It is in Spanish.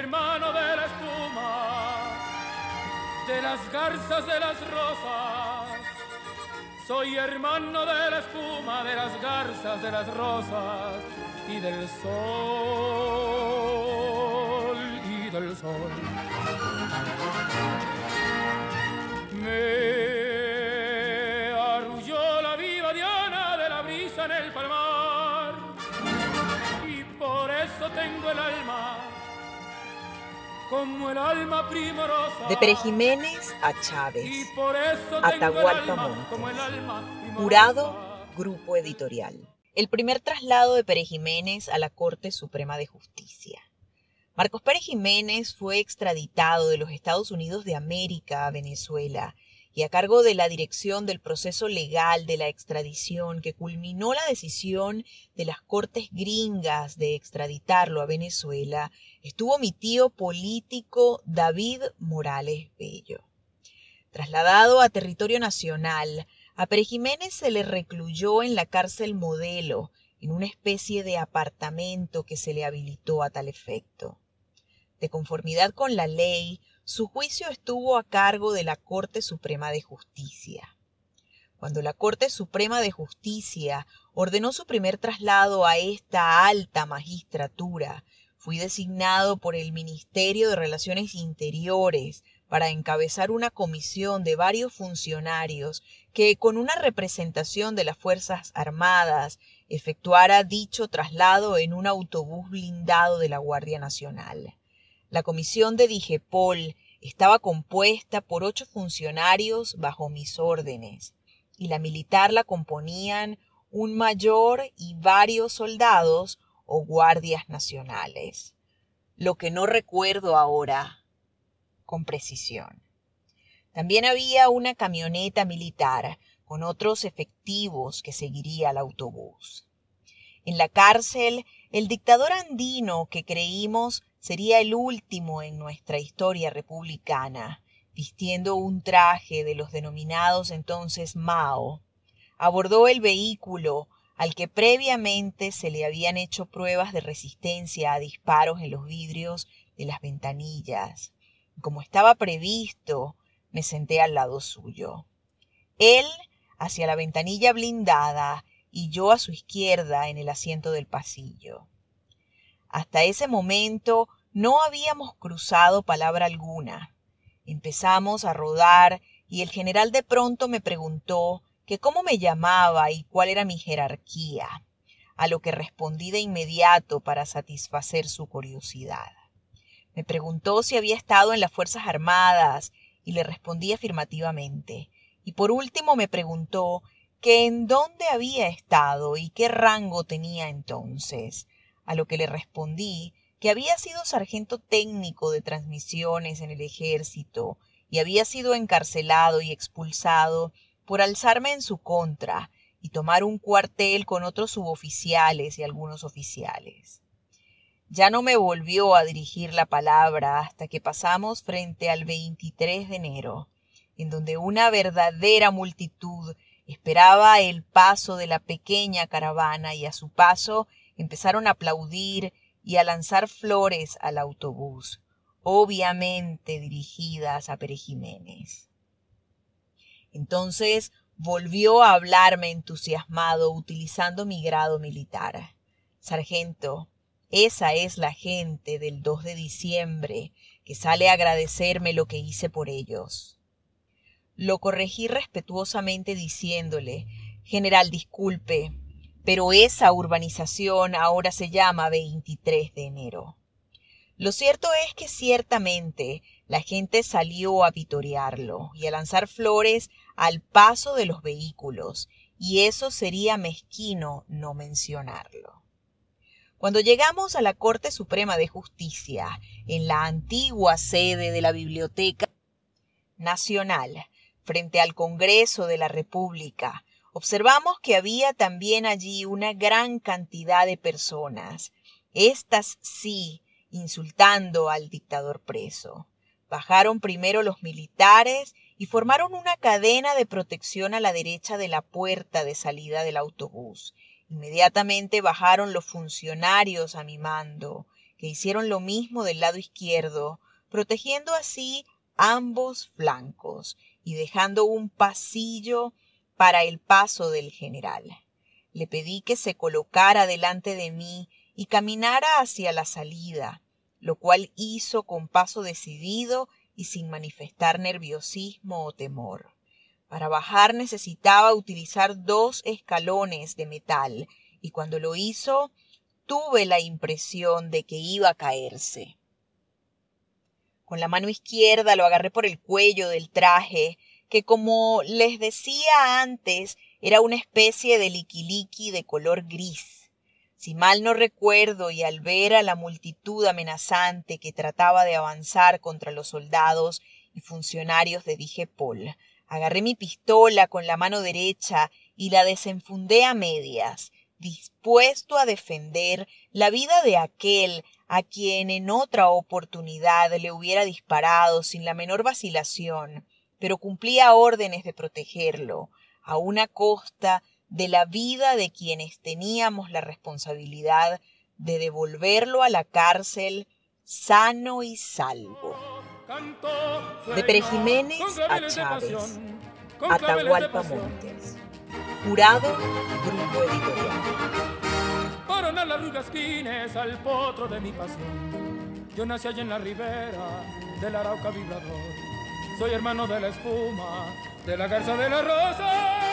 hermano de la espuma, de las garzas de las rosas. Soy hermano de la espuma, de las garzas de las rosas y del sol y del sol. De Pere Jiménez a Chávez. Y por eso tengo el Atahualpa Montes. Jurado, Grupo Editorial. El primer traslado de Pérez Jiménez a la Corte Suprema de Justicia. Marcos Pérez Jiménez fue extraditado de los Estados Unidos de América a Venezuela y a cargo de la dirección del proceso legal de la extradición que culminó la decisión de las Cortes gringas de extraditarlo a Venezuela, estuvo mi tío político David Morales Bello. Trasladado a territorio nacional, a Pérez Jiménez se le recluyó en la cárcel modelo, en una especie de apartamento que se le habilitó a tal efecto. De conformidad con la ley, su juicio estuvo a cargo de la Corte Suprema de Justicia. Cuando la Corte Suprema de Justicia ordenó su primer traslado a esta alta magistratura, fui designado por el Ministerio de Relaciones Interiores para encabezar una comisión de varios funcionarios que, con una representación de las Fuerzas Armadas, efectuara dicho traslado en un autobús blindado de la Guardia Nacional. La comisión de Digepol estaba compuesta por ocho funcionarios bajo mis órdenes, y la militar la componían un mayor y varios soldados o guardias nacionales. Lo que no recuerdo ahora con precisión. También había una camioneta militar con otros efectivos que seguiría al autobús. En la cárcel, el dictador andino que creímos sería el último en nuestra historia republicana, vistiendo un traje de los denominados entonces Mao, abordó el vehículo al que previamente se le habían hecho pruebas de resistencia a disparos en los vidrios de las ventanillas. Como estaba previsto, me senté al lado suyo. Él hacia la ventanilla blindada y yo a su izquierda en el asiento del pasillo. Hasta ese momento no habíamos cruzado palabra alguna. Empezamos a rodar y el general de pronto me preguntó que cómo me llamaba y cuál era mi jerarquía, a lo que respondí de inmediato para satisfacer su curiosidad. Me preguntó si había estado en las Fuerzas Armadas y le respondí afirmativamente. Y por último me preguntó que en dónde había estado y qué rango tenía entonces, a lo que le respondí que había sido sargento técnico de transmisiones en el ejército y había sido encarcelado y expulsado por alzarme en su contra y tomar un cuartel con otros suboficiales y algunos oficiales. Ya no me volvió a dirigir la palabra hasta que pasamos frente al 23 de enero, en donde una verdadera multitud esperaba el paso de la pequeña caravana y a su paso empezaron a aplaudir y a lanzar flores al autobús, obviamente dirigidas a Pere Jiménez. Entonces volvió a hablarme entusiasmado utilizando mi grado militar. Sargento, esa es la gente del 2 de diciembre que sale a agradecerme lo que hice por ellos. Lo corregí respetuosamente diciéndole, General, disculpe, pero esa urbanización ahora se llama 23 de enero. Lo cierto es que ciertamente la gente salió a vitorearlo y a lanzar flores al paso de los vehículos, y eso sería mezquino no mencionarlo. Cuando llegamos a la Corte Suprema de Justicia, en la antigua sede de la Biblioteca Nacional, frente al Congreso de la República, observamos que había también allí una gran cantidad de personas, estas sí, insultando al dictador preso. Bajaron primero los militares y formaron una cadena de protección a la derecha de la puerta de salida del autobús. Inmediatamente bajaron los funcionarios a mi mando, que hicieron lo mismo del lado izquierdo, protegiendo así ambos flancos y dejando un pasillo para el paso del general. Le pedí que se colocara delante de mí y caminara hacia la salida, lo cual hizo con paso decidido y sin manifestar nerviosismo o temor. Para bajar necesitaba utilizar dos escalones de metal y cuando lo hizo tuve la impresión de que iba a caerse. Con la mano izquierda lo agarré por el cuello del traje, que como les decía antes era una especie de liquiliqui de color gris. Si mal no recuerdo, y al ver a la multitud amenazante que trataba de avanzar contra los soldados y funcionarios de Dijepol, agarré mi pistola con la mano derecha y la desenfundé a medias, dispuesto a defender la vida de aquel a quien en otra oportunidad le hubiera disparado sin la menor vacilación, pero cumplía órdenes de protegerlo, a una costa de la vida de quienes teníamos la responsabilidad de devolverlo a la cárcel sano y salvo. De Pérez Jiménez a Chávez, Atahualpa Montes. Jurado, Grupo Editorial. Para las rugasquines al potro de mi pasión. Yo nací allí en la ribera del Arauca vibrador. Soy hermano de la espuma, de la garza de la rosa